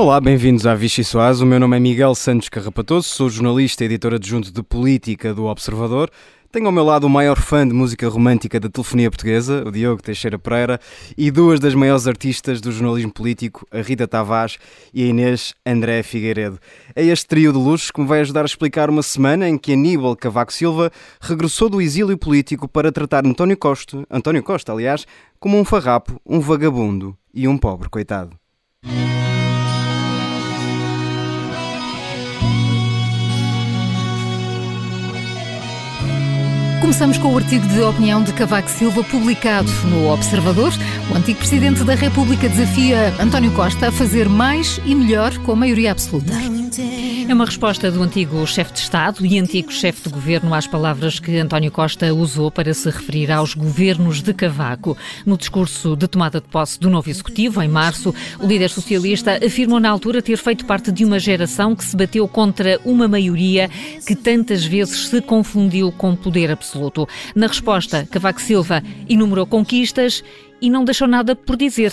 Olá, bem-vindos à Vichy Soaz. O meu nome é Miguel Santos Carrapatoso, sou jornalista e editor adjunto de política do Observador. Tenho ao meu lado o maior fã de música romântica da telefonia portuguesa, o Diogo Teixeira Pereira, e duas das maiores artistas do jornalismo político, a Rita Tavares e a Inês André Figueiredo. É este trio de luxos que me vai ajudar a explicar uma semana em que Aníbal Cavaco Silva regressou do exílio político para tratar António Costa, António Costa, aliás, como um farrapo, um vagabundo e um pobre coitado. Começamos com o artigo de opinião de Cavaco Silva publicado no Observador. O antigo Presidente da República desafia António Costa a fazer mais e melhor com a maioria absoluta. É uma resposta do antigo chefe de Estado e antigo chefe de governo às palavras que António Costa usou para se referir aos governos de Cavaco. No discurso de tomada de posse do novo executivo, em março, o líder socialista afirmou na altura ter feito parte de uma geração que se bateu contra uma maioria que tantas vezes se confundiu com poder absoluto. Na resposta, Cavaco Silva enumerou conquistas e não deixou nada por dizer.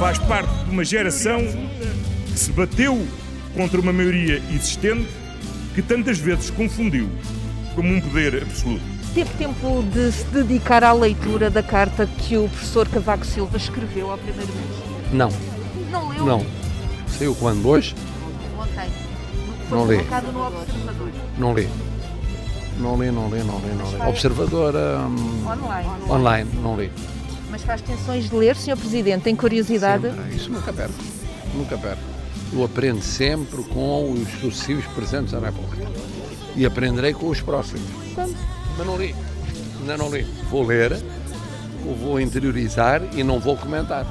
faz parte de uma geração que se bateu contra uma maioria existente que tantas vezes confundiu como um poder absoluto. Teve tempo de se dedicar à leitura da carta que o professor Cavaco Silva escreveu ao primeiro-ministro? Não. Não leu? Não. Saiu quando? Hoje? Ontem. Foi Não li. colocado no Observador. Não li. Não li, não li, não li, não li. Observador hum, Online. online, não li. Mas faz tensões de ler, Sr. Presidente? Tem curiosidade? Sempre. Isso nunca perco. Nunca perco. Eu aprendo sempre com os sucessivos presidentes da República. E aprenderei com os próximos. Mas não li. Ainda não li. Vou ler, vou interiorizar e não vou comentar.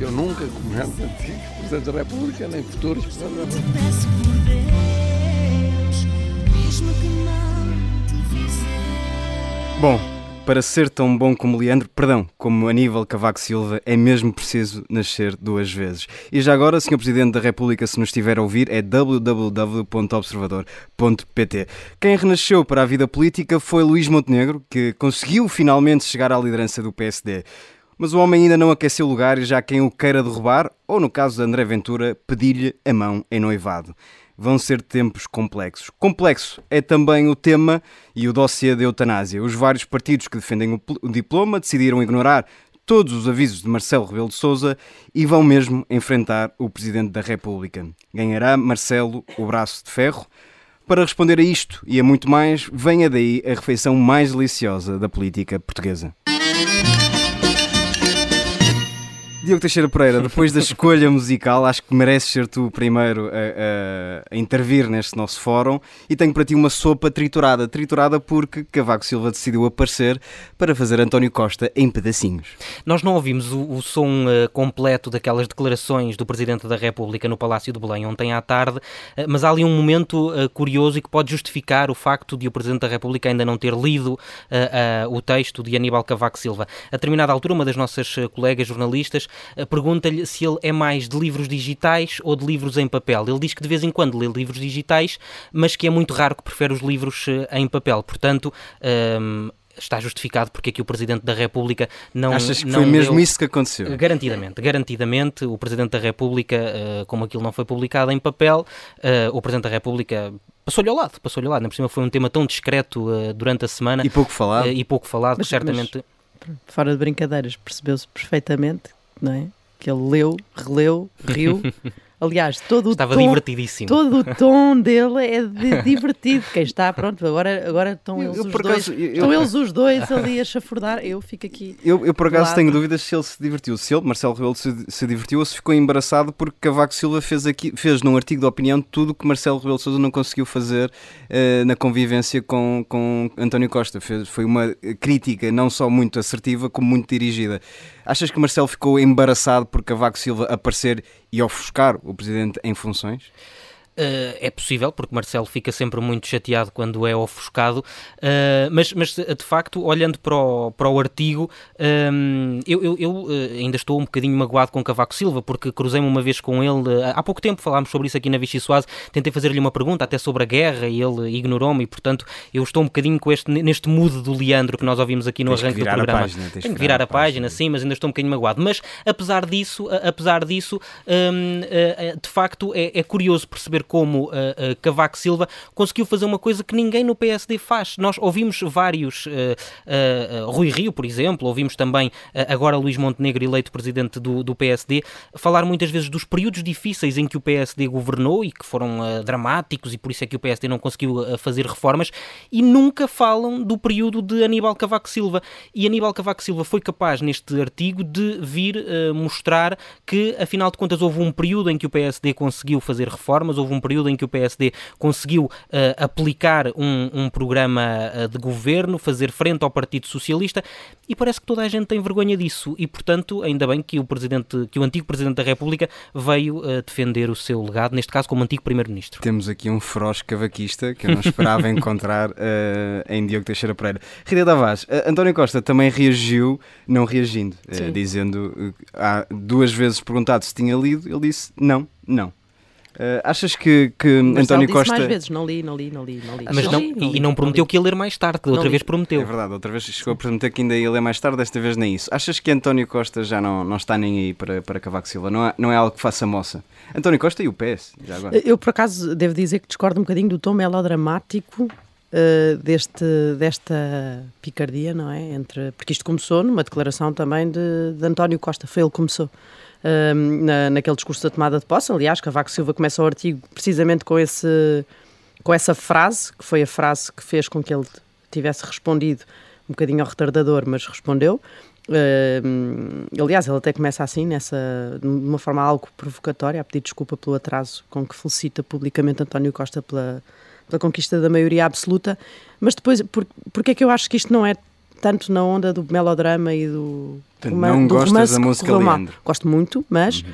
Eu nunca comento antigos presidentes da República, nem futuros presidentes da República. Peço por Deus, mesmo que não te fizer. Bom, para ser tão bom como Leandro, perdão, como Aníbal Cavaco Silva, é mesmo preciso nascer duas vezes. E já agora, Sr. Presidente da República, se nos estiver a ouvir, é www.observador.pt. Quem renasceu para a vida política foi Luís Montenegro, que conseguiu finalmente chegar à liderança do PSD. Mas o homem ainda não aqueceu lugar e já quem o queira derrubar, ou no caso de André Ventura, pedir-lhe a mão em noivado. Vão ser tempos complexos. Complexo é também o tema e o dossiê da eutanásia. Os vários partidos que defendem o, pl- o diploma decidiram ignorar todos os avisos de Marcelo Rebelo de Sousa e vão mesmo enfrentar o Presidente da República. Ganhará Marcelo o braço de ferro? Para responder a isto e a muito mais, venha daí a refeição mais deliciosa da política portuguesa. Diogo Teixeira Pereira, depois da escolha musical, acho que mereces ser tu o primeiro a, a- a intervir neste nosso fórum e tenho para ti uma sopa triturada. Triturada porque Cavaco Silva decidiu aparecer para fazer António Costa em pedacinhos. Nós não ouvimos o, o som eh, completo daquelas declarações do Presidente da República no Palácio de Belém ontem à tarde, eh, mas há ali um momento eh, curioso e que pode justificar o facto de o Presidente da República ainda não ter lido o texto de Aníbal Cavaco Silva. A determinada altura, uma das nossas colegas jornalistas pergunta-lhe se ele é mais de livros digitais ou de livros em papel. Ele diz que de vez em quando lê livros digitais, mas que é muito raro que prefere os livros eh, em papel. Portanto, ehm, está justificado porque aqui o Presidente da República não Achas que não foi mesmo leu- isso que aconteceu? Garantidamente, garantidamente, o Presidente da República, eh, como aquilo não foi publicado em papel, eh, o Presidente da República passou-lhe ao lado, passou-lhe ao lado. Ainda por cima foi um tema tão discreto eh, durante a semana E pouco falado. eh, e pouco falado, Mas- certamente... fora de brincadeiras, percebeu-se perfeitamente, não é? Que ele leu, releu, riu. Aliás, todo o Estava tom, divertidíssimo. todo o tom dele é de- divertido. Quem está, pronto, agora, agora estão Eu- eles eu, os dois. acaso, eu- Estão eles os dois ali a chafurdar. Eu fico aqui. Eu, eu por acaso tenho dúvidas se ele se divertiu. Se ele, Marcelo Rebelo, se, se divertiu ou se ficou embaraçado porque Cavaco Silva fez, aqui, fez num artigo de opinião tudo o que Marcelo Rebelo de Sousa não conseguiu fazer eh, na convivência com, com António Costa. Fez, foi uma crítica não só muito assertiva, como muito dirigida. Achas que Marcelo ficou embaraçado por Cavaco Silva aparecer e ofuscar o Presidente em funções? Uh, é possível, porque Marcelo fica sempre muito chateado quando é ofuscado, uh, mas, mas de facto, olhando para o, para o artigo, um, eu, eu, eu, ainda estou um bocadinho magoado com Cavaco Silva, porque cruzei-me uma vez com ele, há pouco tempo falámos sobre isso aqui na Vichy Soase, tentei fazer-lhe uma pergunta até sobre a guerra e ele ignorou-me, e portanto eu estou um bocadinho com este, neste mood do Leandro que nós ouvimos aqui no Tens arranque que do programa. página, Tenho que virar a página, sim, mas ainda estou um bocadinho magoado. Mas apesar disso, apesar disso, hum, eh, de facto é, é curioso perceber como eh, eh, Cavaco Silva conseguiu fazer uma coisa que ninguém no PSD faz. Nós ouvimos vários, eh, Rui Rio, por exemplo, ouvimos também agora Luís Montenegro, eleito presidente do, do PSD, falar muitas vezes dos períodos difíceis em que o PSD governou e que foram dramáticos e por isso é que o PSD não conseguiu fazer reformas e nunca falam do período de Aníbal Cavaco Silva. E Aníbal Cavaco Silva foi capaz neste artigo de vir mostrar que, afinal de contas, houve um período em que o PSD conseguiu fazer reformas, houve um período em que o PSD conseguiu eh, aplicar um, um programa eh, de governo, fazer frente ao Partido Socialista e parece que toda a gente tem vergonha disso e, portanto, ainda bem que o, presidente, que o antigo Presidente da República veio eh, defender o seu legado, neste caso como antigo Primeiro-Ministro. Temos aqui um feroz cavaquista que eu não esperava encontrar em Diogo Teixeira Pereira. Rita Tavares, António Costa também reagiu, não reagindo, dizendo, há duas vezes perguntado se tinha lido, ele disse não, não. Eh, achas que, que Marcelo António Costa... mais vezes, não li, não li, não li, não li. Mas não, li, e, li, e não prometeu li. que ia ler mais tarde, que outra Não vez li. prometeu. É verdade, outra vez chegou a prometer que ainda ia ler mais tarde, desta vez nem isso. Achas que António Costa já não, não está nem aí para, para Cavaco Silva? Não é, não é algo que faça moça? António Costa e o PS, já agora. Eu, por acaso, devo dizer que discordo um bocadinho do tom melodramático eh, deste, desta picardia, não é? Entre, porque isto começou numa declaração também de, de António Costa, foi ele que começou. Na, naquele discurso da tomada de posse, aliás, Cavaco Silva começa o artigo precisamente com, esse, com essa frase, que foi a frase que fez com que ele tivesse respondido um bocadinho ao retardador, mas respondeu. Aliás, ele até começa assim, nessa, de uma forma algo provocatória, a pedir desculpa pelo atraso com que felicita publicamente António Costa pela, pela conquista da maioria absoluta. Mas depois, por, porque é que eu acho que isto não é tanto na onda do melodrama e do, Portanto, não do gostas romance da música. Leandro? Gosto muito, mas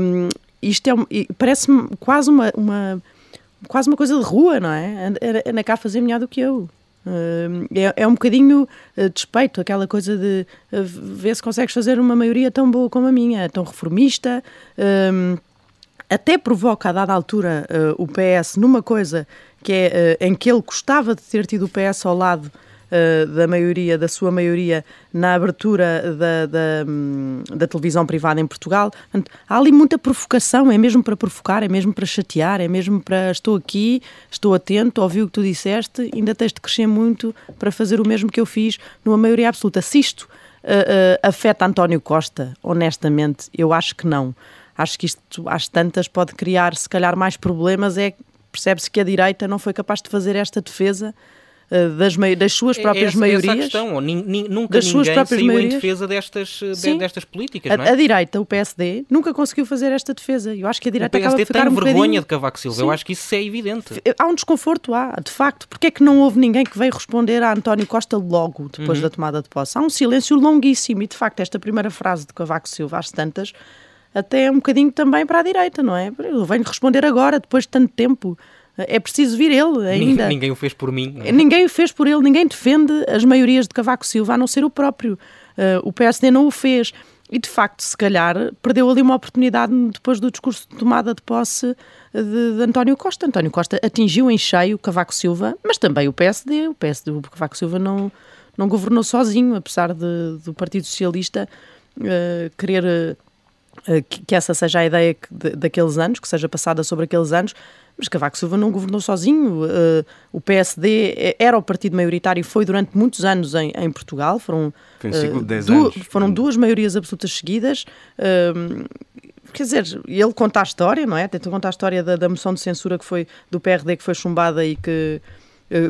hum, isto é um- parece-me quase uma, uma quase uma coisa de rua, não é? Anda- cá a fazer melhor do que eu. Hum, é, é um bocadinho eh, despeito, aquela coisa de eh, ver se consegues fazer uma maioria tão boa como a minha, tão reformista. hum, até provoca a dada altura eh, o PS numa coisa que é em que ele gostava de ter tido o PS ao lado da maioria, da sua maioria, na abertura da, da, hum, da televisão privada em Portugal. Portanto, há ali muita provocação, é mesmo para provocar, é mesmo para chatear, é mesmo para estou aqui, estou atento, ouvi o que tu disseste, ainda tens de crescer muito para fazer o mesmo que eu fiz numa maioria absoluta. Se isto eh, eh, afeta António Costa, honestamente, eu acho que não. Acho que isto, às tantas, pode criar, se calhar, mais problemas. É percebe-se que a direita não foi capaz de fazer esta defesa eh, das, mai- das suas próprias essa, maiorias. Essa a questão, nunca das suas próprias saiu em maiorias. defesa destas, Sim. destas políticas, A, é? a direita, o PSD, nunca conseguiu fazer esta defesa. Eu acho que a O direita acaba PSD de ficar tem um vergonha bocadinho... de Cavaco Silva, Sim. eu acho que isso é evidente. Há um desconforto, há, de facto. Porque é que não houve ninguém que veio responder a António Costa logo depois Uhum. da tomada de posse? Há um silêncio longuíssimo e, de facto, esta primeira frase de Cavaco Silva, às tantas, até é um bocadinho também para a direita, não é? Eu venho responder agora, depois de tanto tempo. É preciso vir ele ainda. Ninguém, o fez por mim. é? Ninguém o fez por ele, ninguém defende as maiorias de Cavaco Silva, a não ser o próprio. Uh, o PSD não o fez. E, de facto, se calhar, perdeu ali uma oportunidade depois do discurso de tomada de posse de, de António Costa. António Costa atingiu em cheio Cavaco Silva, mas também o PSD. O PSD, o Cavaco Silva não, não governou sozinho, apesar de, do Partido Socialista uh, querer uh, que, que essa seja a ideia que- de- daqueles anos, que seja passada sobre aqueles anos, mas Cavaco Silva não governou sozinho. Uh, o PSD era o partido maioritário e foi durante muitos anos em, em Portugal. Foram, Foi um de 10 du- anos. Foram duas maiorias absolutas seguidas. Um, quer dizer, ele conta a história, não é? Tenta contar a história da, da moção de censura que foi do PRD que foi chumbada e que eh,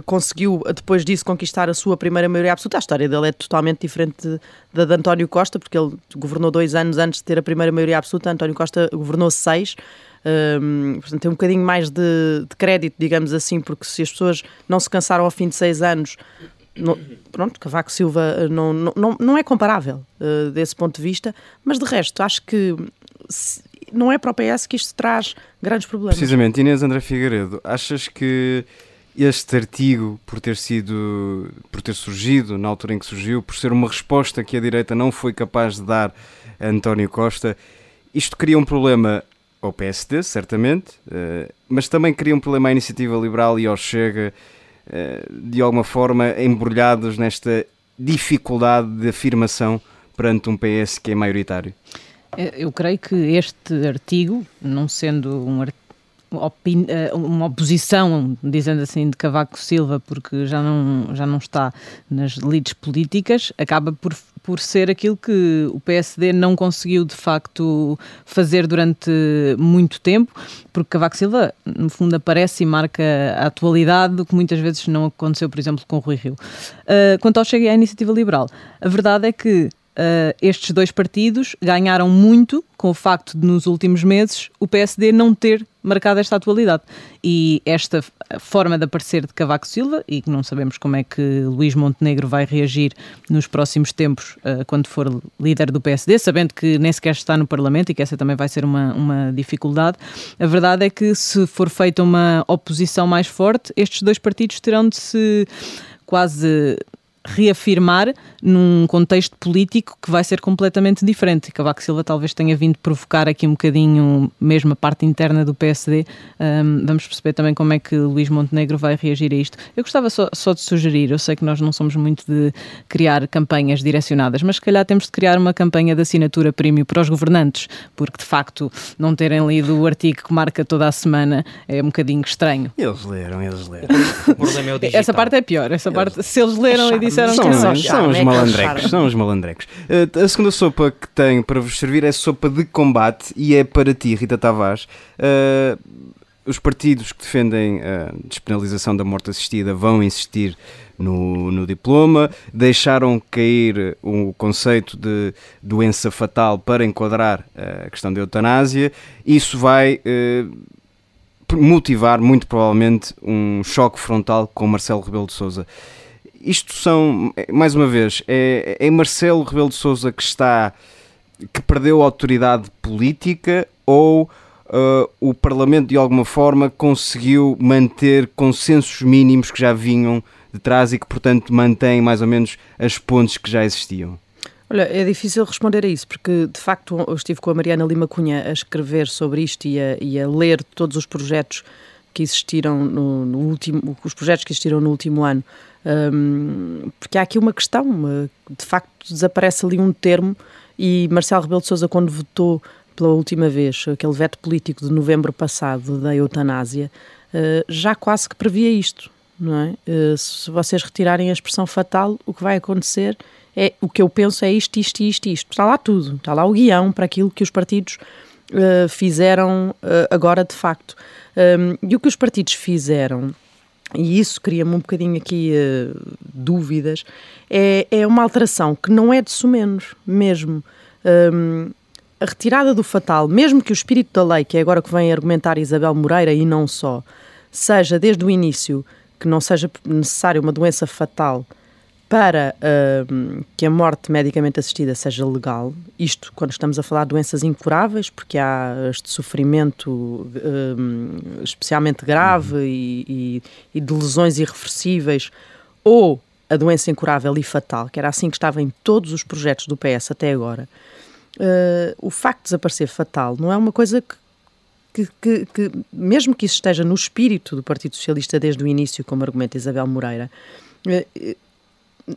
conseguiu, depois disso, conquistar a sua primeira maioria absoluta. A história dele é totalmente diferente da de António Costa, porque ele governou dois anos antes de ter a primeira maioria absoluta. António Costa governou seis. Um, portanto, tem um bocadinho mais de, de crédito, digamos assim, porque se as pessoas não se cansaram ao fim de seis anos, pronto, Cavaco Silva eh, não, não, não- é comparável eh, desse ponto de vista, mas de resto, acho que se- não é para o PS que isto traz grandes problemas. Precisamente, Inês André Figueiredo, achas que este artigo, por ter sido, por ter surgido na altura em que surgiu, por ser uma resposta que a direita não foi capaz de dar a António Costa, isto cria um problema ao PSD, certamente, eh, mas também cria um problema à Iniciativa Liberal e ao Chega, eh, de alguma forma embrulhados nesta dificuldade de afirmação perante um PS que é maioritário? Eu creio que este artigo, não sendo um artigo eh, uma oposição, dizendo assim, de Cavaco Silva, porque já não, já não está nas lides políticas, acaba por, por ser aquilo que o PSD não conseguiu de facto fazer durante muito tempo, porque Cavaco Silva, no fundo, aparece e marca a atualidade, o que muitas vezes não aconteceu, por exemplo, com Rui Rio. Uh, quanto ao Chega à Iniciativa Liberal, a verdade é que Uh, estes dois partidos ganharam muito com o facto de, nos últimos meses, o PSD não ter marcado esta atualidade. E esta forma de aparecer de Cavaco Silva, e que não sabemos como é que Luís Montenegro vai reagir nos próximos tempos, uh, quando for líder do PSD, sabendo que nem sequer está no Parlamento e que essa também vai ser uma, uma dificuldade. A verdade é que, se for feita uma oposição mais forte, estes dois partidos terão de se quase reafirmar num contexto político que vai ser completamente diferente. Cavaco Silva talvez tenha vindo provocar aqui um bocadinho mesmo a parte interna do PSD. Um, vamos perceber também como é que Luís Montenegro vai reagir a isto. Eu gostava só, só de sugerir, eu sei que nós não somos muito de criar campanhas direcionadas, mas se calhar temos de criar uma campanha de assinatura prémio para os governantes, porque de facto não terem lido o artigo que marca toda a semana é um bocadinho estranho. Eles leram, eles leram. O problema é o digital. Essa parte é pior, essa parte, se eles leram e disseram São, que são, são os malandrecos, são os malandrecos. Uh, a segunda sopa que tenho para vos servir é sopa de combate e é para ti, Rita Tavares. Uh, os partidos que defendem a despenalização da morte assistida vão insistir no, no, diploma, deixaram cair o conceito de doença fatal para enquadrar a questão da eutanásia. Isso vai eh, motivar, muito provavelmente, um choque frontal com Marcelo Rebelo de Sousa isto são, mais uma vez, é, é Marcelo Rebelo de Sousa que está que perdeu autoridade política ou uh, o Parlamento de alguma forma conseguiu manter consensos mínimos que já vinham de trás e que portanto mantém mais ou menos as pontes que já existiam? Olha, é difícil responder a isso, porque de facto eu estive com a Mariana Lima Cunha a escrever sobre isto e a, e a ler todos os projetos que existiram no, no, último, os projetos que existiram no último ano um, porque há aqui uma questão, de facto desaparece ali um termo e Marcelo Rebelo de Sousa quando votou pela última vez, aquele veto político de novembro passado da eutanásia, uh, já quase que previa isto, não é? Uh, se vocês retirarem a expressão fatal, o que vai acontecer é, o que eu penso é isto, isto, isto, isto. Está lá tudo, está lá o guião para aquilo que os partidos uh, fizeram agora de facto. E o que os partidos fizeram e isso cria-me um bocadinho aqui uh, dúvidas, é, é uma alteração que não é de sumenos, mesmo. Um, a retirada do fatal, mesmo que o espírito da lei, que é agora que vem argumentar Isabel Moreira e não só, seja desde o início que não seja necessária uma doença fatal para uh, que a morte medicamente assistida seja legal, isto quando estamos a falar de doenças incuráveis, porque há este sofrimento uh, especialmente grave uhum. e, e, e, de lesões irreversíveis, ou a doença incurável e fatal, que era assim que estava em todos os projetos do PS até agora, uh, o facto de desaparecer fatal não é uma coisa que que, que, que, mesmo que isso esteja no espírito do Partido Socialista desde o início, como argumenta Isabel Moreira,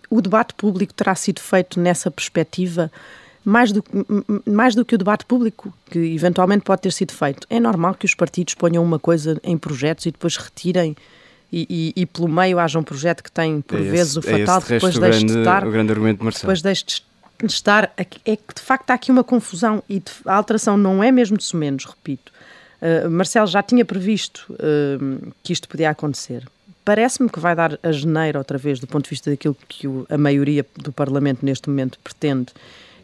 o debate público terá sido feito nessa perspectiva mais do, mais do que o debate público que eventualmente pode ter sido feito. É normal que os partidos ponham uma coisa em projetos e depois retirem e, e, e pelo meio haja um projeto que tem por é vezes esse, o é fatal, é depois deixe de estar. O grande argumento de Marcelo. Depois deixe de estar. É que de facto há aqui uma confusão e a alteração não é mesmo de sumenos, repito. Uh, Marcelo já tinha previsto uh, que isto podia acontecer parece-me que vai dar a geneira outra vez do ponto de vista daquilo que o, a maioria do Parlamento neste momento pretende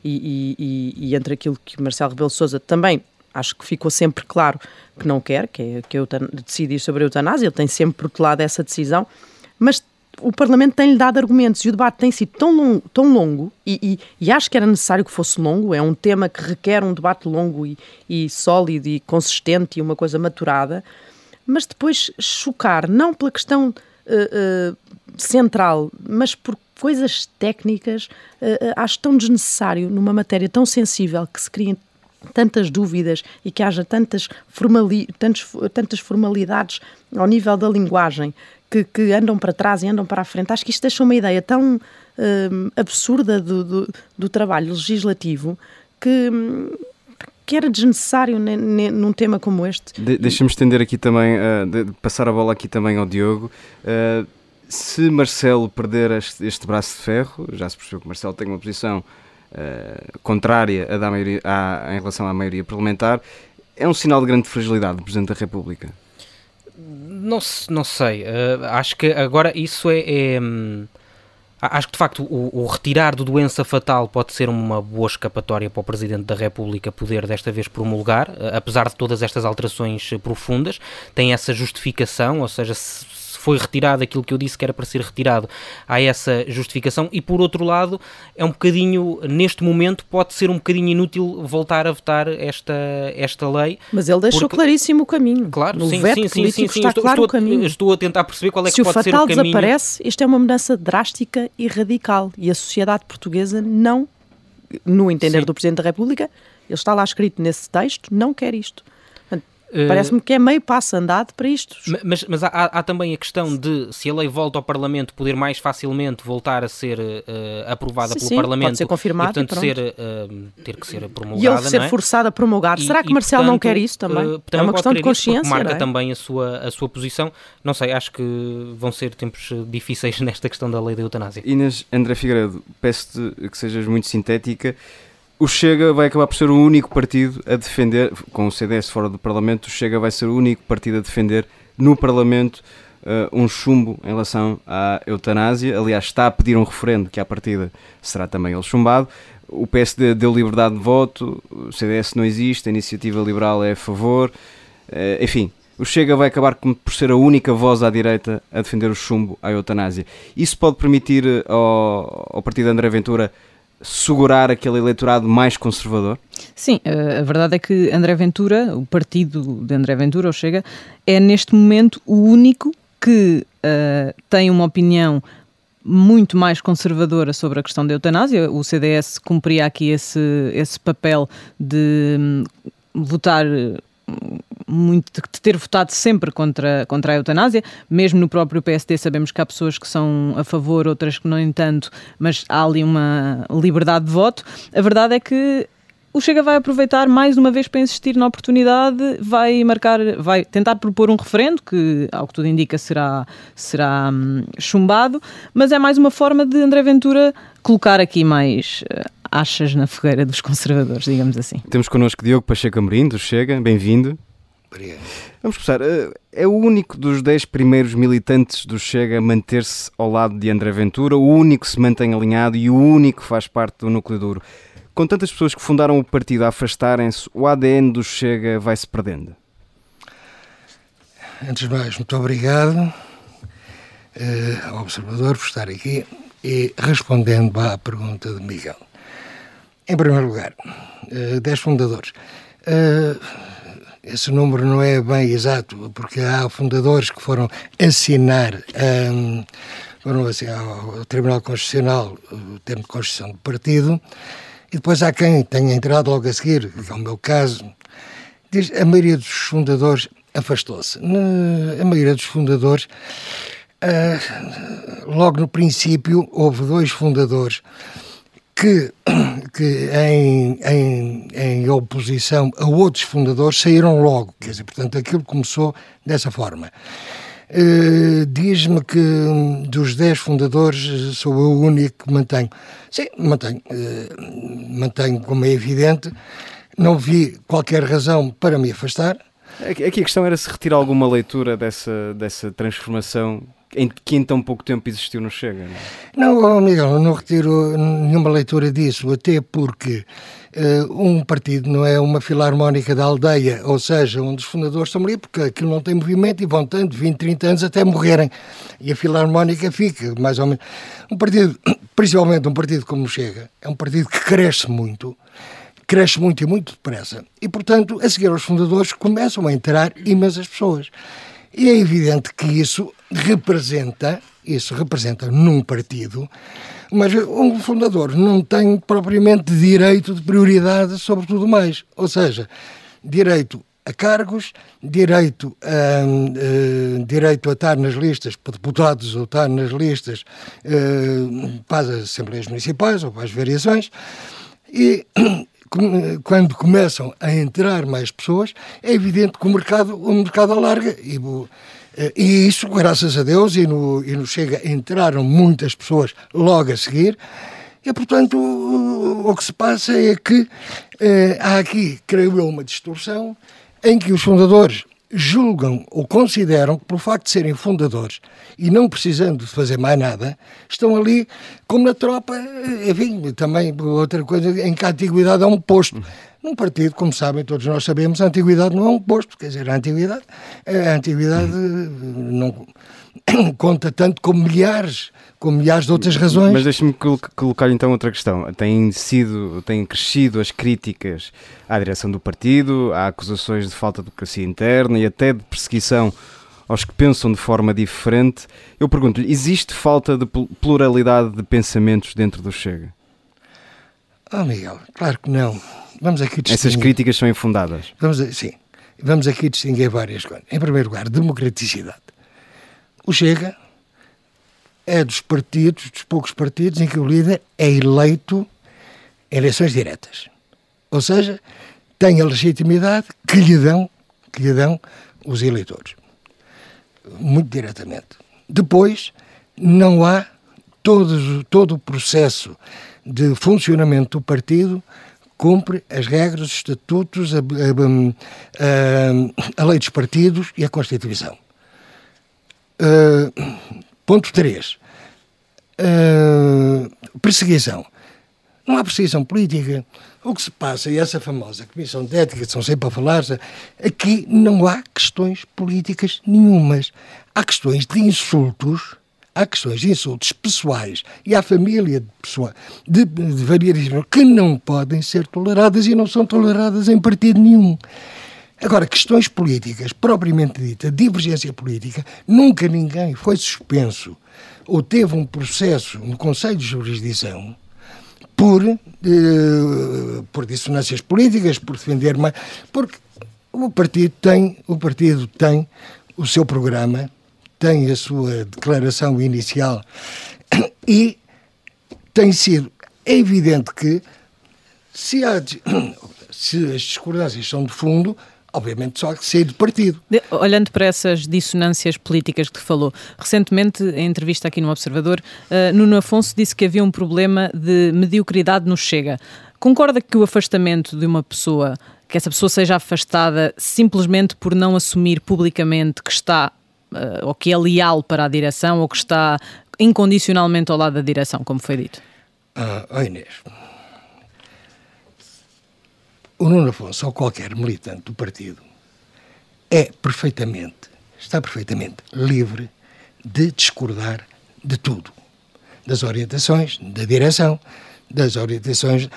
e, e, e, entre aquilo que Marcelo Rebelo Sousa também acho que ficou sempre claro que não quer, que é que eu decidir sobre a eutanásia, ele tem sempre protelado essa decisão, mas o Parlamento tem-lhe dado argumentos e o debate tem sido tão longo, tão longo e, e, e, acho que era necessário que fosse longo. É um tema que requer um debate longo e, e sólido e consistente e uma coisa maturada. Mas depois chocar, não pela questão uh, uh, central, mas por coisas técnicas, uh, acho tão desnecessário numa matéria tão sensível que se criem tantas dúvidas e que haja tantas, formali tantos, tantas formalidades ao nível da linguagem que, que, andam para trás e andam para a frente. Acho que isto deixa uma ideia tão hum, absurda do, do, do, trabalho legislativo que, que era desnecessário num tema como este. De, Deixa-me estender aqui também, uh, de, passar a bola aqui também ao Diogo. Uh, se Marcelo perder este, este, braço de ferro, já se percebeu que Marcelo tem uma posição uh, contrária à da maioria, à, em relação à maioria parlamentar, é um sinal de grande fragilidade do Presidente da República. Não, não sei. Uh, acho que agora isso é. é hum, acho que de facto o, o, retirar do doença fatal pode ser uma boa escapatória para o Presidente da República poder desta vez promulgar, uh, apesar de todas estas alterações profundas. Tem essa justificação, ou seja, se, foi retirado aquilo que eu disse que era para ser retirado, há essa justificação. E por outro lado, é um bocadinho, neste momento, pode ser um bocadinho inútil voltar a votar esta, esta lei. Mas ele deixou porque... claríssimo o caminho. Claro, no sim, veto sim, sim, sim, sim, está estou, claro estou, o caminho. Estou a tentar perceber qual é Se que pode ser o caminho. Se o fatal desaparece, isto é uma mudança drástica e radical. E a sociedade portuguesa não, no entender sim. do Presidente da República, ele está lá escrito nesse texto, não quer isto. Uh, Parece-me que é meio passo andado para isto. Mas, mas há, há, também a questão de, se a lei volta ao Parlamento, poder mais facilmente voltar a ser uh, aprovada sim, pelo sim, Parlamento. Pode ser confirmado e, portanto, e ser, uh, ter que ser promulgada. E ele ser é? forçado a promulgar. E, Será que e, Marcelo portanto, não quer isso também? também é uma questão de consciência. marca é? também a sua, a sua posição. Não sei, acho que vão ser tempos difíceis nesta questão da lei da eutanásia. Inês André Figueiredo, peço-te que sejas muito sintética o Chega vai acabar por ser o único partido a defender, com o CDS fora do Parlamento, o Chega vai ser o único partido a defender no Parlamento uh, um chumbo em relação à eutanásia. Aliás, está a pedir um referendo que, à partida, será também ele chumbado. O PSD deu liberdade de voto, o CDS não existe, a Iniciativa Liberal é a favor. Uh, enfim, o Chega vai acabar por ser a única voz à direita a defender o chumbo à eutanásia. Isso pode permitir uh, ao, ao partido André Ventura segurar aquele eleitorado mais conservador? Sim, a verdade é que André Ventura, o partido de André Ventura, ou Chega, é neste momento o único que uh, tem uma opinião muito mais conservadora sobre a questão da eutanásia. O CDS cumpria aqui esse, esse papel de um, votar muito de ter votado sempre contra, contra a eutanásia, mesmo no próprio PSD sabemos que há pessoas que são a favor, outras que não entanto, mas há ali uma liberdade de voto. A verdade é que o Chega vai aproveitar mais uma vez para insistir na oportunidade, vai marcar, vai tentar propor um referendo que, ao que tudo indica, será, será hum, chumbado, mas é mais uma forma de André Ventura colocar aqui mais uh, achas na fogueira dos conservadores, digamos assim. Temos connosco Diogo Pacheco Amorim, do Chega, bem-vindo. Obrigado. Vamos começar. Eh, é o único dos 10 primeiros militantes do Chega a manter-se ao lado de André Ventura, o único que se mantém alinhado e o único que faz parte do núcleo duro. Com tantas pessoas que fundaram o partido a afastarem-se, o ADN do Chega vai se perdendo? Antes de mais, muito obrigado uh, ao observador por estar aqui e respondendo à pergunta de Miguel. Em primeiro lugar, uh, 10 fundadores. Uh, esse número não é bem exato, porque há fundadores que foram assinar um, foram assim, ao Tribunal Constitucional o termo de Constituição do partido, e depois há quem tenha entrado logo a seguir, que é o meu caso. Diz, a maioria dos fundadores afastou-se. A maioria dos fundadores, uh, logo no princípio, houve dois fundadores que, que em, em, em, oposição a outros fundadores saíram logo. Quer dizer, portanto, aquilo começou dessa forma. Uh, Diz-me que dos 10 fundadores sou eu o único que mantenho. Sim, mantenho. Uh, mantenho, como é evidente. Não vi qualquer razão para me afastar. Aqui a questão era se retirar alguma leitura dessa, dessa transformação em que em tão pouco tempo existiu no Chega. Não, é? não Miguel, não retiro nenhuma leitura disso, até porque um partido não é uma filarmónica da aldeia, ou seja, onde os fundadores estão ali porque aquilo não tem movimento e vão tanto 20, 30 anos até morrerem. E a filarmónica fica, mais ou menos. Um partido, principalmente um partido como Chega, é um partido que cresce muito, cresce muito e muito depressa. E, portanto, a seguir aos fundadores começam a entrar imensas pessoas. E é evidente que isso representa, isso representa num partido, mas um fundador não tem propriamente direito de prioridade sobre tudo mais. Ou seja, direito a cargos, direito a, uh, direito a estar nas listas para deputados ou estar nas listas uh, para as Assembleias Municipais ou para as variações. E quando começam a entrar mais pessoas, é evidente que o mercado, o mercado alarga e, e isso, graças a Deus, e no, e no Chega entraram muitas pessoas logo a seguir, e portanto o, o que se passa é que eh, há aqui, creio eu, uma distorção em que os fundadores julgam ou consideram que, por facto de serem fundadores e não precisando de fazer mais nada, estão ali, como na tropa, eh, enfim, também outra coisa, em que a antiguidade é um posto. Num partido, como sabem, todos nós sabemos, a antiguidade não é um posto, quer dizer, a antiguidade, a antiguidade não conta tanto como milhares com milhares de outras razões. Mas deixe-me colocar então outra questão. Têm sido, têm crescido as críticas à direção do partido, há acusações de falta de democracia interna e até de perseguição aos que pensam de forma diferente. Eu pergunto-lhe, existe falta de pluralidade de pensamentos dentro do Chega? Oh Miguel, claro que não. Vamos aqui distinguir. Essas críticas são infundadas? Vamos, sim. Vamos aqui distinguir várias coisas. Em primeiro lugar, democraticidade. O Chega é dos partidos, dos poucos partidos, em que o líder é eleito em eleições diretas. Ou seja, tem a legitimidade que lhe dão, que lhe dão os eleitores. Muito diretamente. Depois, não há todo, todo o processo de funcionamento do partido cumpre as regras, os estatutos, a, a, a, a lei dos partidos e a Constituição. Uh, Ponto 3. Uh, perseguição. Não há perseguição política. O que se passa, e essa famosa Comissão de Ética, que são sempre a falar, aqui não há questões políticas nenhumas. Há questões de insultos, há questões de insultos pessoais e à família de, pessoa, de, de variedíssimo que não podem ser toleradas e não são toleradas em partido nenhum. Agora, questões políticas, propriamente dita, divergência política, nunca ninguém foi suspenso ou teve um processo no Conselho de Jurisdição por, eh, por dissonâncias políticas, por defender mais. Porque o partido tem, o partido tem o seu programa, tem a sua declaração inicial e tem sido evidente que se, há, se as discordâncias são de fundo, obviamente só que sair do partido. De, olhando para essas dissonâncias políticas que falou, recentemente, em entrevista aqui no Observador, uh, Nuno Afonso disse que havia um problema de mediocridade no Chega. Concorda que o afastamento de uma pessoa, que essa pessoa seja afastada simplesmente por não assumir publicamente que está ou que é leal para a direção ou que está incondicionalmente ao lado da direção, como foi dito? Ah, oh Inês, o Nuno Afonso ou qualquer militante do partido é perfeitamente, está perfeitamente livre de discordar de tudo. Das orientações da direção, das orientações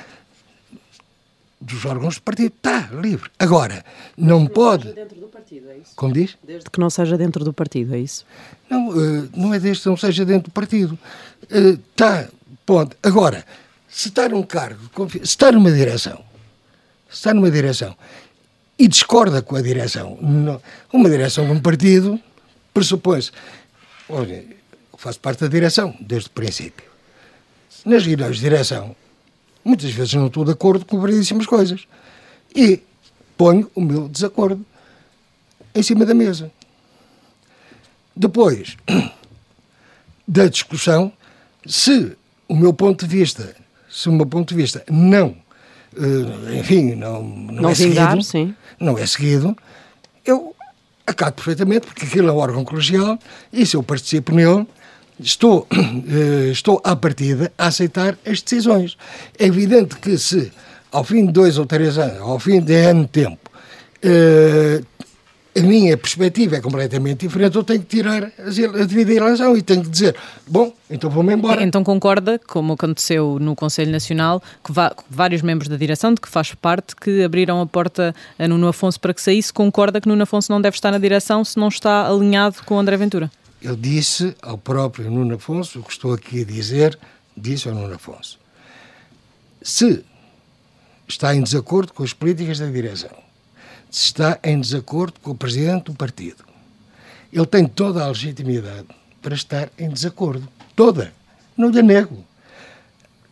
dos órgãos do partido. Está livre. Agora, não pode. Partido, é isso? Como diz? Desde que não seja dentro do partido, é isso? Não, uh, não é desde que não seja dentro do partido. Está, uh, pode. Agora, se está num cargo, se está numa direção, está numa direção e discorda com a direção, uma direção de um partido pressupõe-se. Olha, eu faço parte da direção desde o princípio. Nas reuniões de direção, muitas vezes não estou de acordo com variedíssimas coisas. E ponho o meu desacordo em cima da mesa. Depois da discussão, se o meu ponto de vista, se o meu ponto de vista não uh, enfim, não, não, não é vingar, seguido, sim. não é seguido, eu acato perfeitamente, porque aquilo é um órgão colegial e se eu participo nele, estou, uh, estou à partida a aceitar as decisões. É evidente que se ao fim de dois ou três anos, ao fim de ano tempo, uh, a minha perspectiva é completamente diferente, eu tenho que tirar a devida eleição e tenho que dizer, bom, então vou-me embora. Então concorda, como aconteceu no Conselho Nacional, que vários membros da direção, de que faz parte, que abriram a porta a Nuno Afonso para que saísse, concorda que Nuno Afonso não deve estar na direção se não está alinhado com André Ventura? Eu disse ao próprio Nuno Afonso, o que estou aqui a dizer, disse ao Nuno Afonso. Se está em desacordo com as políticas da direção, está em desacordo com o presidente do partido. Ele tem toda a legitimidade para estar em desacordo. Toda. Não lhe nego.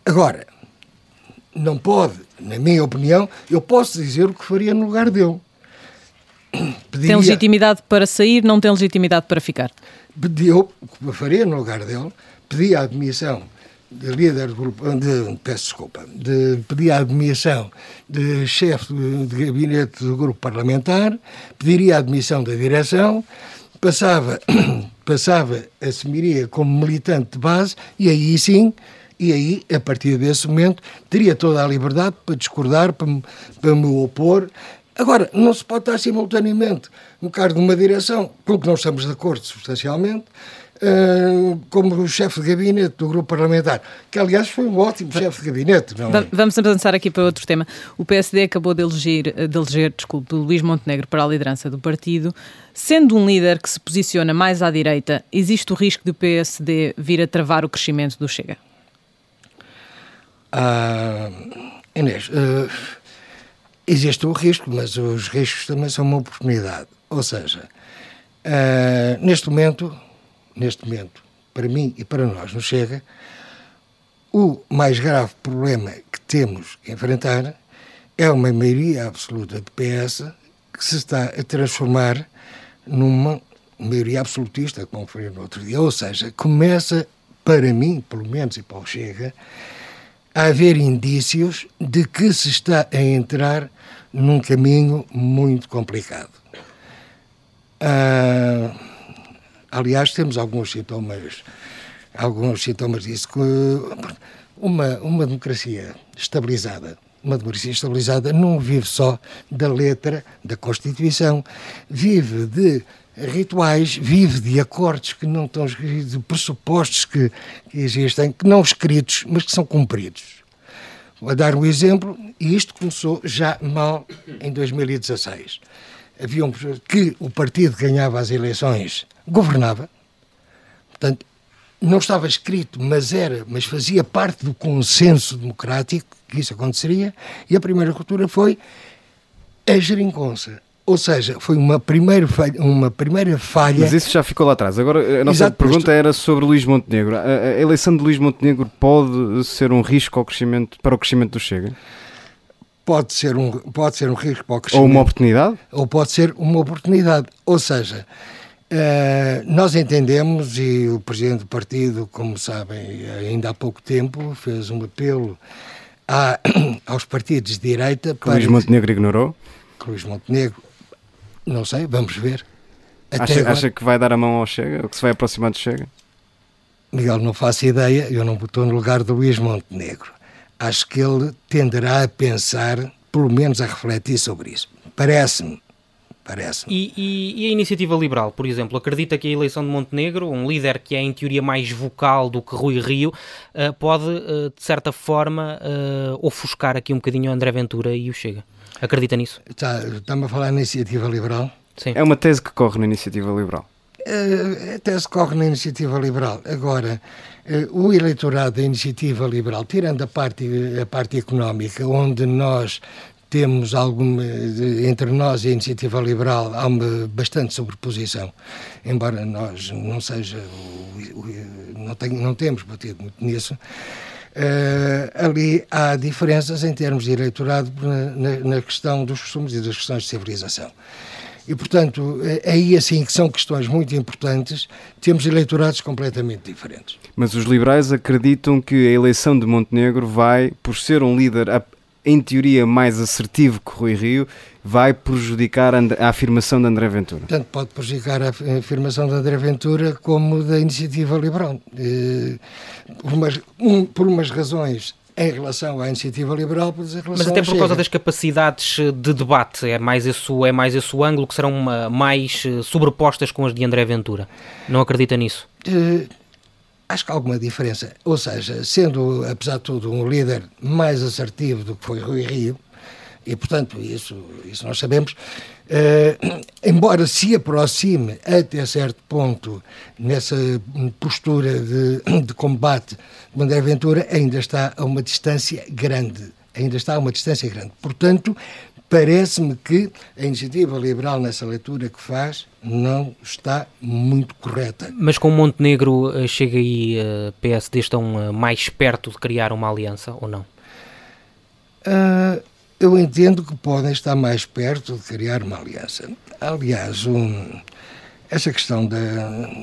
Agora, não pode, na minha opinião, eu posso dizer o que faria no lugar dele. Pediria, tem legitimidade para sair, não tem legitimidade para ficar? Pediu, o que faria no lugar dele, pedia a admissão de líder de, peço desculpa, de pedir a admissão de chefe de, gabinete do grupo parlamentar, pediria a admissão da direção, passava, passava, assumiria como militante de base e aí sim, e aí, a partir desse momento, teria toda a liberdade para discordar, para, para me opor. Agora, não se pode estar simultaneamente no cargo de uma direção, com que não estamos de acordo substancialmente, como chefe de gabinete do grupo parlamentar, que aliás foi um ótimo chefe de gabinete. Não é? Vamos avançar aqui para outro tema. O PSD acabou de eleger, de eleger desculpe, Luís Montenegro para a liderança do partido. Sendo um líder que se posiciona mais à direita, existe o risco de o PSD vir a travar o crescimento do Chega? Ah, Inês, uh, existe o risco, mas os riscos também são uma oportunidade. Ou seja, uh, neste momento neste momento, para mim e para nós, nos chega, o mais grave problema que temos que enfrentar é uma maioria absoluta de PS que se está a transformar numa maioria absolutista, como foi no outro dia. Ou seja, começa, para mim, pelo menos, e para o Chega, a haver indícios de que se está a entrar num caminho muito complicado. Ah, Aliás, temos alguns sintomas, alguns sintomas disso, que uma, uma democracia estabilizada, uma democracia estabilizada não vive só da letra da Constituição, vive de rituais, vive de acordos que não estão escritos, de pressupostos que, que existem, que não escritos, mas que são cumpridos. Vou dar um exemplo, e isto começou já mal em 2016 havia um, que o partido ganhava as eleições, governava. Portanto, não estava escrito, mas era, mas fazia parte do consenso democrático que isso aconteceria. E a primeira cultura foi a geringonça. Ou seja, foi uma primeira falha, uma primeira falha. Mas isso já ficou lá atrás. Agora, a nossa Exato, pergunta era sobre Luís Montenegro. A, a eleição de Luís Montenegro pode ser um risco ao crescimento, para o crescimento do Chega? Pode ser um, pode ser um risco para o crescimento. Ou uma oportunidade? Ou pode ser uma oportunidade. Ou seja, uh, nós entendemos, e o Presidente do Partido, como sabem, ainda há pouco tempo, fez um apelo a, aos partidos de direita. Que para, Luís Montenegro ignorou? Que Luís Montenegro, não sei, vamos ver. Acha, acha, que vai dar a mão ao Chega? Ou que se vai aproximar do Chega? Miguel, não faço ideia, eu não estou no lugar de Luís Montenegro acho que ele tenderá a pensar, pelo menos a refletir sobre isso. Parece-me. Parece e, e, e, a iniciativa liberal, por exemplo, acredita que a eleição de Montenegro, um líder que é em teoria mais vocal do que Rui Rio, uh, pode, uh, de certa forma, uh, ofuscar aqui um bocadinho o André Ventura e o Chega? Acredita nisso? Está-me está a falar na iniciativa liberal? Sim. É uma tese que corre na iniciativa liberal. Uh, a tese corre na iniciativa liberal. Agora, o eleitorado da iniciativa liberal, tirando a parte, a parte económica, onde nós temos alguma, entre nós e a iniciativa liberal, há uma bastante sobreposição, embora nós não seja, não, tenho, não temos batido muito nisso, uh, ali há diferenças em termos de eleitorado na, na, na questão dos costumes e das questões de civilização. E, portanto, é aí assim que são questões muito importantes, temos eleitorados completamente diferentes. Mas os liberais acreditam que a eleição de Montenegro vai, por ser um líder em teoria mais assertivo que Rui Rio, vai prejudicar a afirmação de André Ventura? Tanto pode prejudicar a afirmação de André Ventura como da iniciativa liberal. Eh, por umas, um, por umas razões em relação à iniciativa liberal, em relação Mas até por causa das capacidades de debate, é mais esse, o- é mais esse o ângulo que serão uma- mais eh, sobrepostas com as de André Ventura. Não acredita nisso? Eh, acho que alguma diferença. Ou seja, sendo, apesar de tudo, um líder mais assertivo do que foi Rui Rio, e portanto, isso, isso nós sabemos, eh, embora se aproxime até certo ponto nessa postura de, de combate de André Ventura, ainda está a uma distância grande. Ainda está a uma distância grande. Portanto, parece-me que a iniciativa liberal nessa leitura que faz não está muito correta. Mas com Montenegro, eh, Chega e eh, PSD estão eh, mais perto de criar uma aliança ou não? Ah, eu entendo que podem estar mais perto de criar uma aliança. Aliás, um, essa questão da-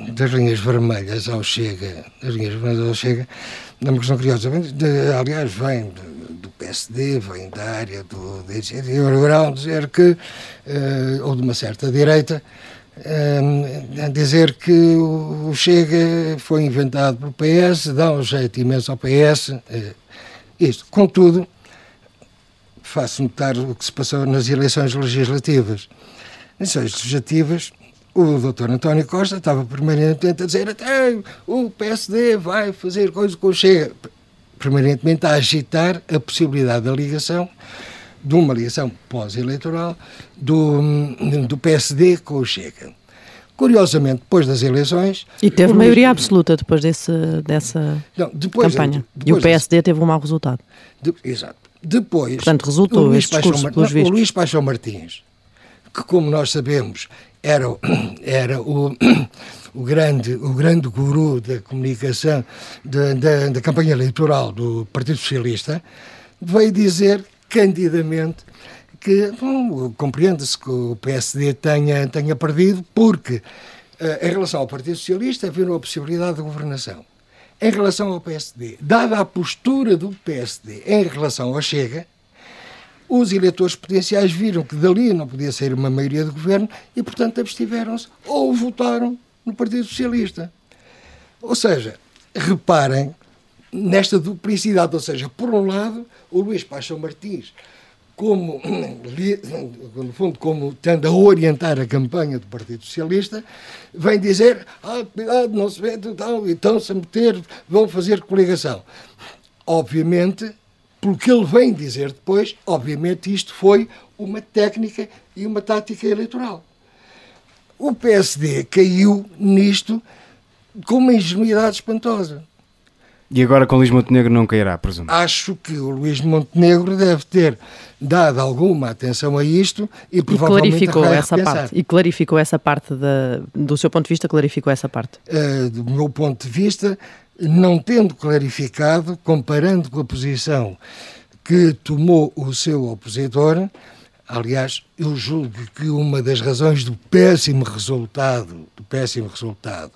das linhas vermelhas ao Chega, das linhas vermelhas ao Chega, é uma questão curiosa. De- aliás, vem PSD, vem da área do, da iniciativa dizer que, eh, ou de uma certa direita, eh, dizer que o Chega foi inventado pelo PS, dá um jeito imenso ao PS. eh, isto, contudo, faço notar o que se passou nas eleições legislativas. Nas eleições legislativas, o Dr. António Costa estava permanentemente a dizer até o PSD vai fazer coisa com o Chega. Permanentemente a agitar a possibilidade da ligação, de uma ligação pós-eleitoral, do, do PSD com o Chega. Curiosamente, depois das eleições... E teve Luís- maioria absoluta depois desse, dessa Não, depois- campanha. e depois o PSD teve um mau resultado. De- exato. Depois, Portanto, resultou o Luís esse Paixão Mar- não. O Luís Paixão Martins, que como nós sabemos era, era o, o, grande, o grande guru da comunicação da, da, campanha eleitoral do Partido Socialista, veio dizer candidamente que compreende-se que o PSD tenha, tenha perdido porque eh, em relação ao Partido Socialista viram a possibilidade de governação. Em relação ao PSD, dada a postura do PSD em relação ao Chega, os eleitores potenciais viram que dali não podia sair uma maioria de governo e, portanto, abstiveram-se ou votaram no Partido Socialista. Ou seja, reparem nesta duplicidade, ou seja, por um lado, o Luís Paixão Martins, como, no fundo, como tendo a orientar a campanha do Partido Socialista, vem dizer, ah, cuidado, não se mete e tal, e estão-se a meter, vão fazer coligação. Obviamente, pelo que ele vem dizer depois, obviamente isto foi uma técnica e uma tática eleitoral. O PSD caiu nisto com uma ingenuidade espantosa. E agora com Luís Montenegro não cairá, presumo. Acho que o Luís Montenegro deve ter dado alguma atenção a isto e E provavelmente clarificou essa repensar. parte. E clarificou essa parte da, do seu ponto de vista, clarificou essa parte. Uh, do meu ponto de vista, não tendo clarificado, comparando com a posição que tomou o seu opositor, aliás, eu julgo que uma das razões do péssimo resultado, do péssimo resultado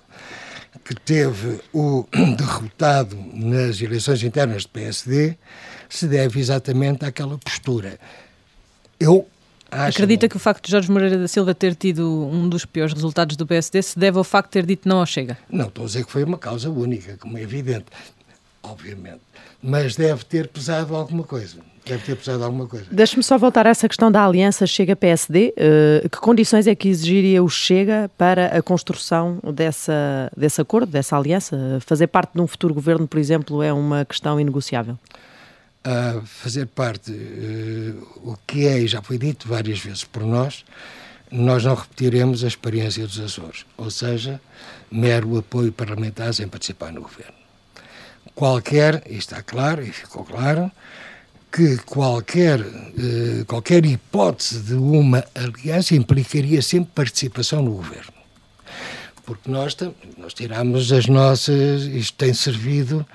que teve o derrotado nas eleições internas do PSD, se deve exatamente àquela postura. Eu acho Acredita que o facto de Jorge Moreira da Silva ter tido um dos piores resultados do PSD se deve ao facto de ter dito não ao Chega? Não estou a dizer que foi uma causa única, como é evidente, obviamente. Mas deve ter pesado alguma coisa. Deve ter pesado alguma coisa. Deixe-me só voltar a essa questão da aliança Chega-PSD. Eh, que condições é que exigiria o Chega para a construção dessa, desse acordo, dessa aliança? Fazer parte de um futuro governo, por exemplo, é uma questão inegociável? A fazer parte, eh, o que é, e já foi dito várias vezes por nós, nós não repetiremos a experiência dos Açores, ou seja, mero apoio parlamentar sem participar no governo. Qualquer, e está claro, e ficou claro, que qualquer, eh, qualquer hipótese de uma aliança implicaria sempre participação no governo. Porque nós, nós tiramos as nossas, isto tem servido,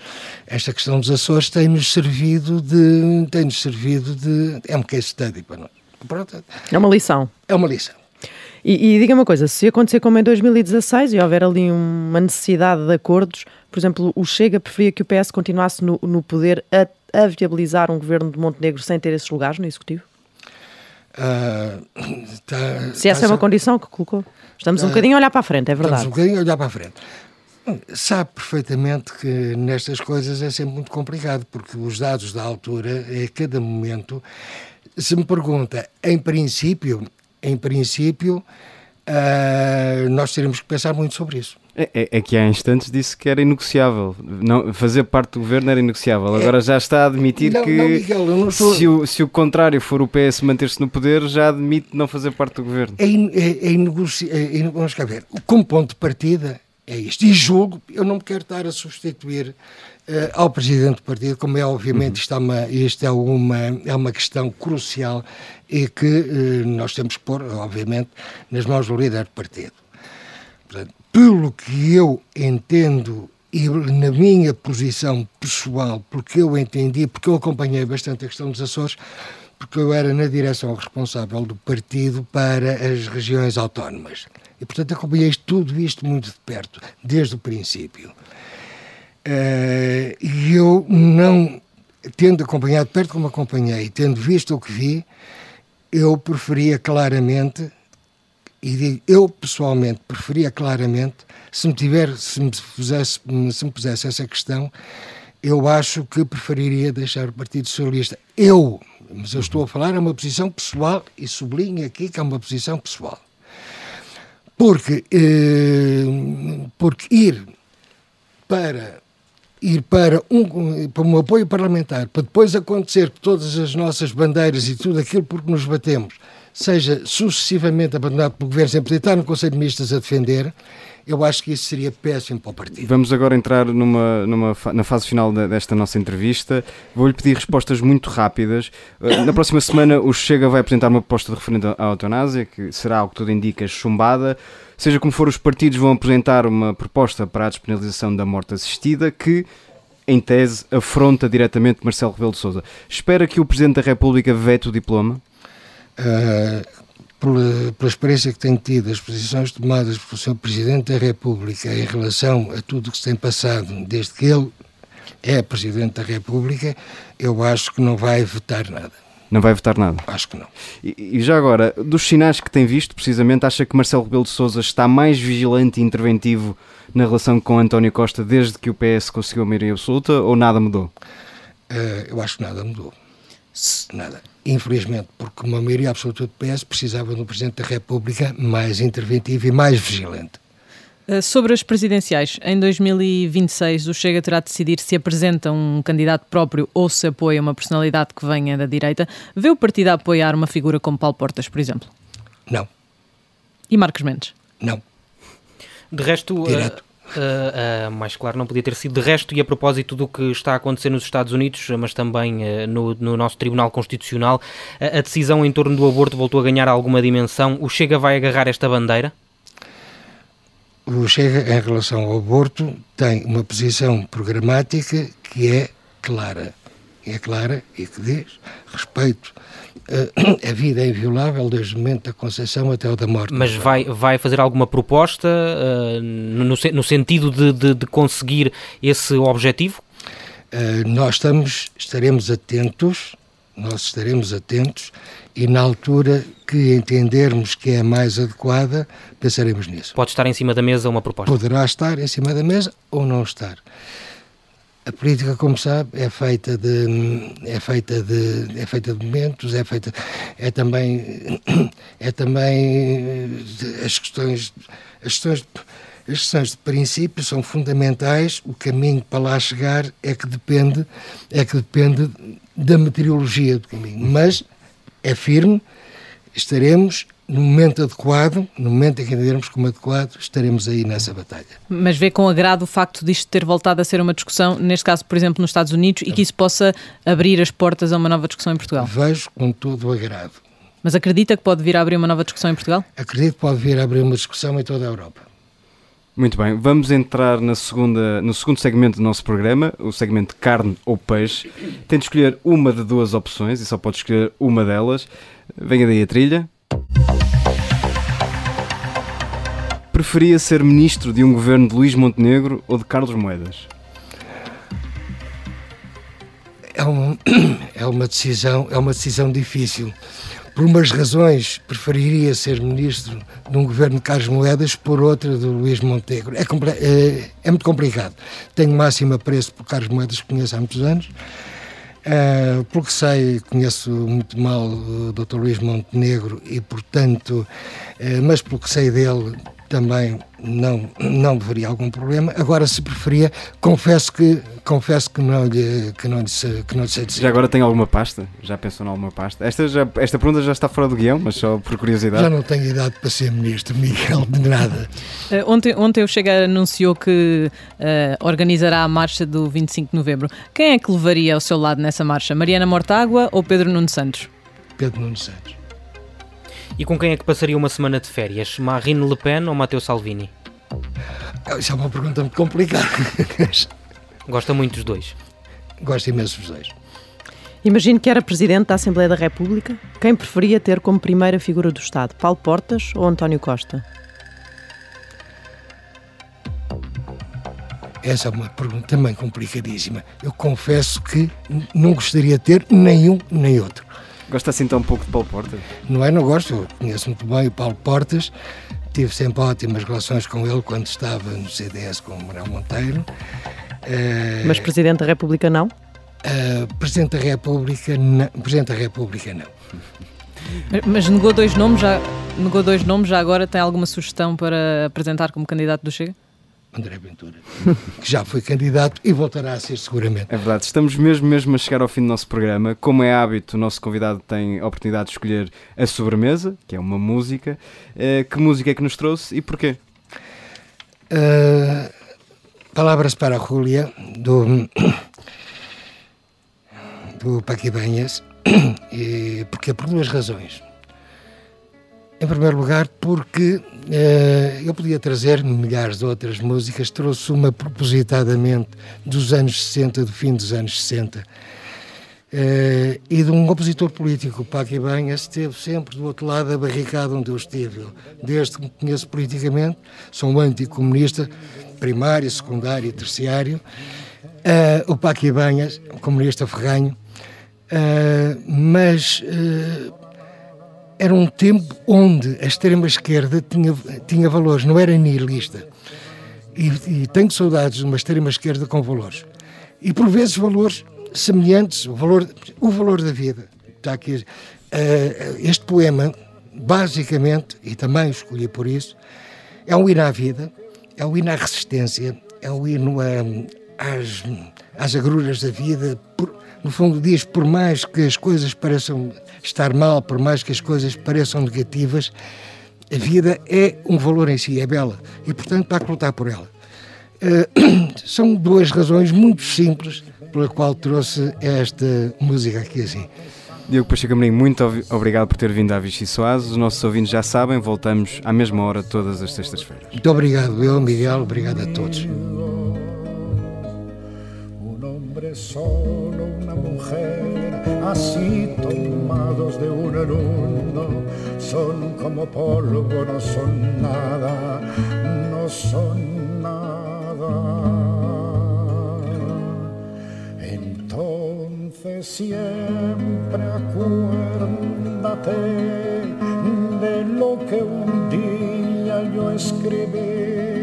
esta questão dos Açores tem-nos servido de, tem-nos servido de, é um case study para nós. Pronto, É uma lição. é uma lição. E, e diga uma coisa, se acontecer como em 2016 e houver ali uma necessidade de acordos, por exemplo, o Chega preferia que o PS continuasse no, no poder a, a viabilizar um governo de Montenegro sem ter esses lugares no Executivo? Ah, tá- Se essa tá é uma só- condição que colocou. Estamos um Ah, bocadinho a olhar para a frente, é Estamos verdade. um bocadinho a olhar para a frente. Sabe perfeitamente que nestas coisas é sempre muito complicado, porque os dados da altura, a cada momento, se me pergunta, em princípio, em princípio, uh, nós teríamos que pensar muito sobre isso. É, é, é, que há instantes disse que era inegociável. Não, fazer parte do governo era inegociável. Agora já está a admitir não, que não, Miguel, estou... se, o, se o contrário for o PS manter-se no poder, já admite não fazer parte do governo. É, in, é, é, inegoci... é, vamos cá ver. Como ponto de partida é isto. E julgo, eu não me quero estar a substituir uh, ao presidente do partido, como é obviamente uhum. isto, é uma, isto é, uma, é uma questão crucial e que uh, nós temos que pôr, obviamente, nas mãos do líder do partido. Portanto, pelo que eu entendo e na minha posição pessoal, porque eu entendi, porque eu acompanhei bastante a questão dos Açores, porque eu era na direção responsável do partido para as regiões autónomas. E, portanto, acompanhei tudo isto muito de perto, desde o princípio. Uh, e eu não, tendo acompanhado perto como acompanhei, tendo visto o que vi, eu preferia claramente e digo, eu pessoalmente preferia claramente, se me, tiver, se me, pusesse, se me pusesse essa questão, eu acho que preferiria deixar o Partido Socialista. Eu, mas eu estou a falar, é uma posição pessoal e sublinho aqui que é uma posição pessoal. Porque, eh, porque ir para ir para um, para um apoio parlamentar, para depois acontecer que todas as nossas bandeiras e tudo aquilo por que nos batemos seja sucessivamente abandonado pelo Governo sem poder estar no Conselho de Ministros a defender, eu acho que isso seria péssimo para o partido. Vamos agora entrar numa, numa, na fase final desta nossa entrevista. Vou-lhe pedir respostas muito rápidas. Eh, na próxima semana, o Chega vai apresentar uma proposta de referendo à eutanásia, que será, ao que tudo indica, chumbada. Seja como for, os partidos vão apresentar uma proposta para a despenalização da morte assistida, que em tese, afronta diretamente Marcelo Rebelo de Sousa. Espera que o Presidente da República vete o diploma? Uh, pela, pela, experiência que tenho tido, as posições tomadas pelo Sr. Presidente da República em relação a tudo o que se tem passado desde que ele é Presidente da República, eu acho que não vai vetar nada. Não vai votar nada? Acho que não. E, e, já agora, dos sinais que tem visto, precisamente, acha que Marcelo Rebelo de Sousa está mais vigilante e interventivo na relação com António Costa desde que o PS conseguiu a maioria absoluta ou nada mudou? Uh, eu acho que nada mudou. Nada infelizmente, porque uma maioria absoluta do PS precisava de um Presidente da República mais interventivo e mais vigilante. Eh, sobre as presidenciais, em 2026 o Chega terá de decidir se apresenta um candidato próprio ou se apoia uma personalidade que venha da direita. Vê o partido a apoiar uma figura como Paulo Portas, por exemplo? Não. E Marcos Mendes? Não. De resto, Direto. Uh, mais claro não podia ter sido. De resto, e a propósito do que está a acontecer nos Estados Unidos, mas também uh, no, no, nosso Tribunal Constitucional, a decisão em torno do aborto voltou a ganhar alguma dimensão. O Chega vai agarrar esta bandeira? O Chega, em relação ao aborto, tem uma posição programática que é clara. É clara e que diz respeito a vida é inviolável desde o momento da concepção até o da morte. Mas vai, vai fazer alguma proposta uh, no, no, sentido de, de, de, conseguir esse objetivo? Uh, nós estamos, estaremos atentos, nós estaremos atentos e na altura que entendermos que é mais adequada, pensaremos nisso. Pode estar em cima da mesa uma proposta? Poderá estar em cima da mesa ou não estar. A política, como sabe, é feita de é feita de é feita de momentos, é feita é também é também as questões as questões as questões de princípio são fundamentais. O caminho para lá chegar é que depende é que depende da meteorologia do caminho, mas é firme. Estaremos no momento adequado, no momento em que entendermos como adequado, estaremos aí nessa batalha. Mas vê com agrado o facto disto ter voltado a ser uma discussão, neste caso, por exemplo, nos Estados Unidos, e que isso possa abrir as portas a uma nova discussão em Portugal? Vejo com todo o agrado. Mas acredita que pode vir a abrir uma nova discussão em Portugal? Acredito que pode vir a abrir uma discussão em toda a Europa. Muito bem, vamos entrar na segunda, no segundo segmento do nosso programa, o segmento carne ou peixe. Tem de escolher uma de duas opções e só pode escolher uma delas. Venha daí a trilha. Preferia ser ministro de um governo de Luís Montenegro ou de Carlos Moedas? É uma, é uma decisão, é uma decisão difícil, por umas razões, preferiria ser ministro de um governo de Carlos Moedas, por outra do Luís Montenegro. É, é, é muito complicado. Tenho máximo apreço por Carlos Moedas, que conheço há muitos anos. Uh, porque sei, conheço muito mal o Dr. Luís Montenegro e, portanto, uh, mas porque sei dele, também não, não deveria algum problema. Agora, se preferia, confesso que, confesso que, não, lhe, que, não, lhe, que não lhe sei dizer. Já agora tem alguma pasta? Já pensou em alguma pasta? Esta, já, esta pergunta já está fora do guião, mas só por curiosidade. Já não tenho idade para ser ministro, Miguel, de nada. Uh, ontem, ontem o Chega anunciou que uh, organizará a marcha do 25 de novembro. Quem é que levaria ao seu lado nessa marcha? Mariana Mortágua ou Pedro Nuno Santos? Pedro Nuno Santos. E com quem é que passaria uma semana de férias? Marine Le Pen ou Matteo Salvini? Isso é uma pergunta muito complicada. Gosta muito dos dois? Gosto imenso dos dois. Imagino que era Presidente da Assembleia da República. Quem preferia ter como primeira figura do Estado? Paulo Portas ou António Costa? Essa é uma pergunta também complicadíssima. Eu confesso que não gostaria de ter nenhum nem outro. Gosta assim tão pouco de Paulo Portas? Não é, não gosto. Eu conheço muito bem o Paulo Portas. Tive sempre ótimas relações com ele quando estava no CDS com o Manuel Monteiro. Uh, Mas Presidente da República não? Uh, Presidente da República não. Presidente da República não. Mas negou dois nomes já, negou dois nomes já agora tem alguma sugestão para apresentar como candidato do Chega? André Ventura, que já foi candidato e voltará a ser seguramente. É verdade, estamos mesmo mesmo a chegar ao fim do nosso programa. Como é hábito, o nosso convidado tem a oportunidade de escolher a sobremesa, que é uma música. Uh, que música é que nos trouxe e porquê? Uh, palavras para a Júlia, do, do Paquibanhas, e porque por duas razões. Em primeiro lugar, porque uh, eu podia trazer milhares de outras músicas, trouxe uma propositadamente dos anos 60, do fim dos anos 60, uh, eh, e de um opositor político, Paco Ibanha, esteve sempre do outro lado da barricada onde eu estive. Desde que me conheço politicamente, sou um anticomunista, primário, secundário e terciário. Uh, o Paco Ibanhas, comunista ferranho, mas era um tempo onde a extrema-esquerda tinha, tinha valores, não era nihilista. E, e tenho saudades de uma extrema-esquerda com valores. E por vezes valores semelhantes, o valor, o valor da vida. Está aqui, uh, este poema, basicamente, e também escolhi por isso, é um hino à vida, é um hino à resistência, é um hino a, às, às agruras da vida. Por, no fundo, diz: por mais que as coisas pareçam estar mal, por mais que as coisas pareçam negativas, a vida é um valor em si, é bela. E, portanto, há que lutar por ela. Uh, são duas razões muito simples pela qual trouxe esta música aqui assim. Diogo Pacheco Amorim, muito obrigado por ter vindo à Vichy Soares. Os nossos ouvintes já sabem, voltamos à mesma hora todas as sextas-feiras. Muito obrigado, eu, Miguel, obrigado a todos. Así tomados de uno en uno, son como polvo, no son nada, no son nada. Entonces siempre acuérdate de lo que un día yo escribí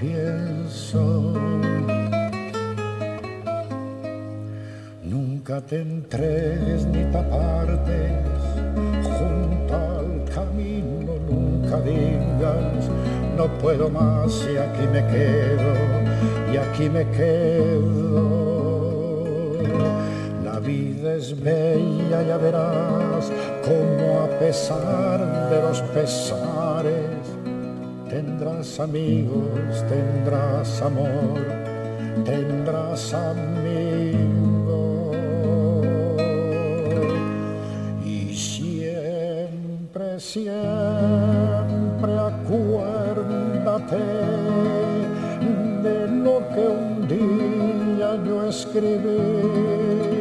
pienso. Nunca te entregues ni te apartes junto al camino, nunca digas no puedo más y aquí me quedo, y aquí me quedo vida es bella, ya verás cómo a pesar de los pesares tendrás amigos, tendrás amor, tendrás amigos. Y siempre, siempre acuérdate de lo que un día yo escribí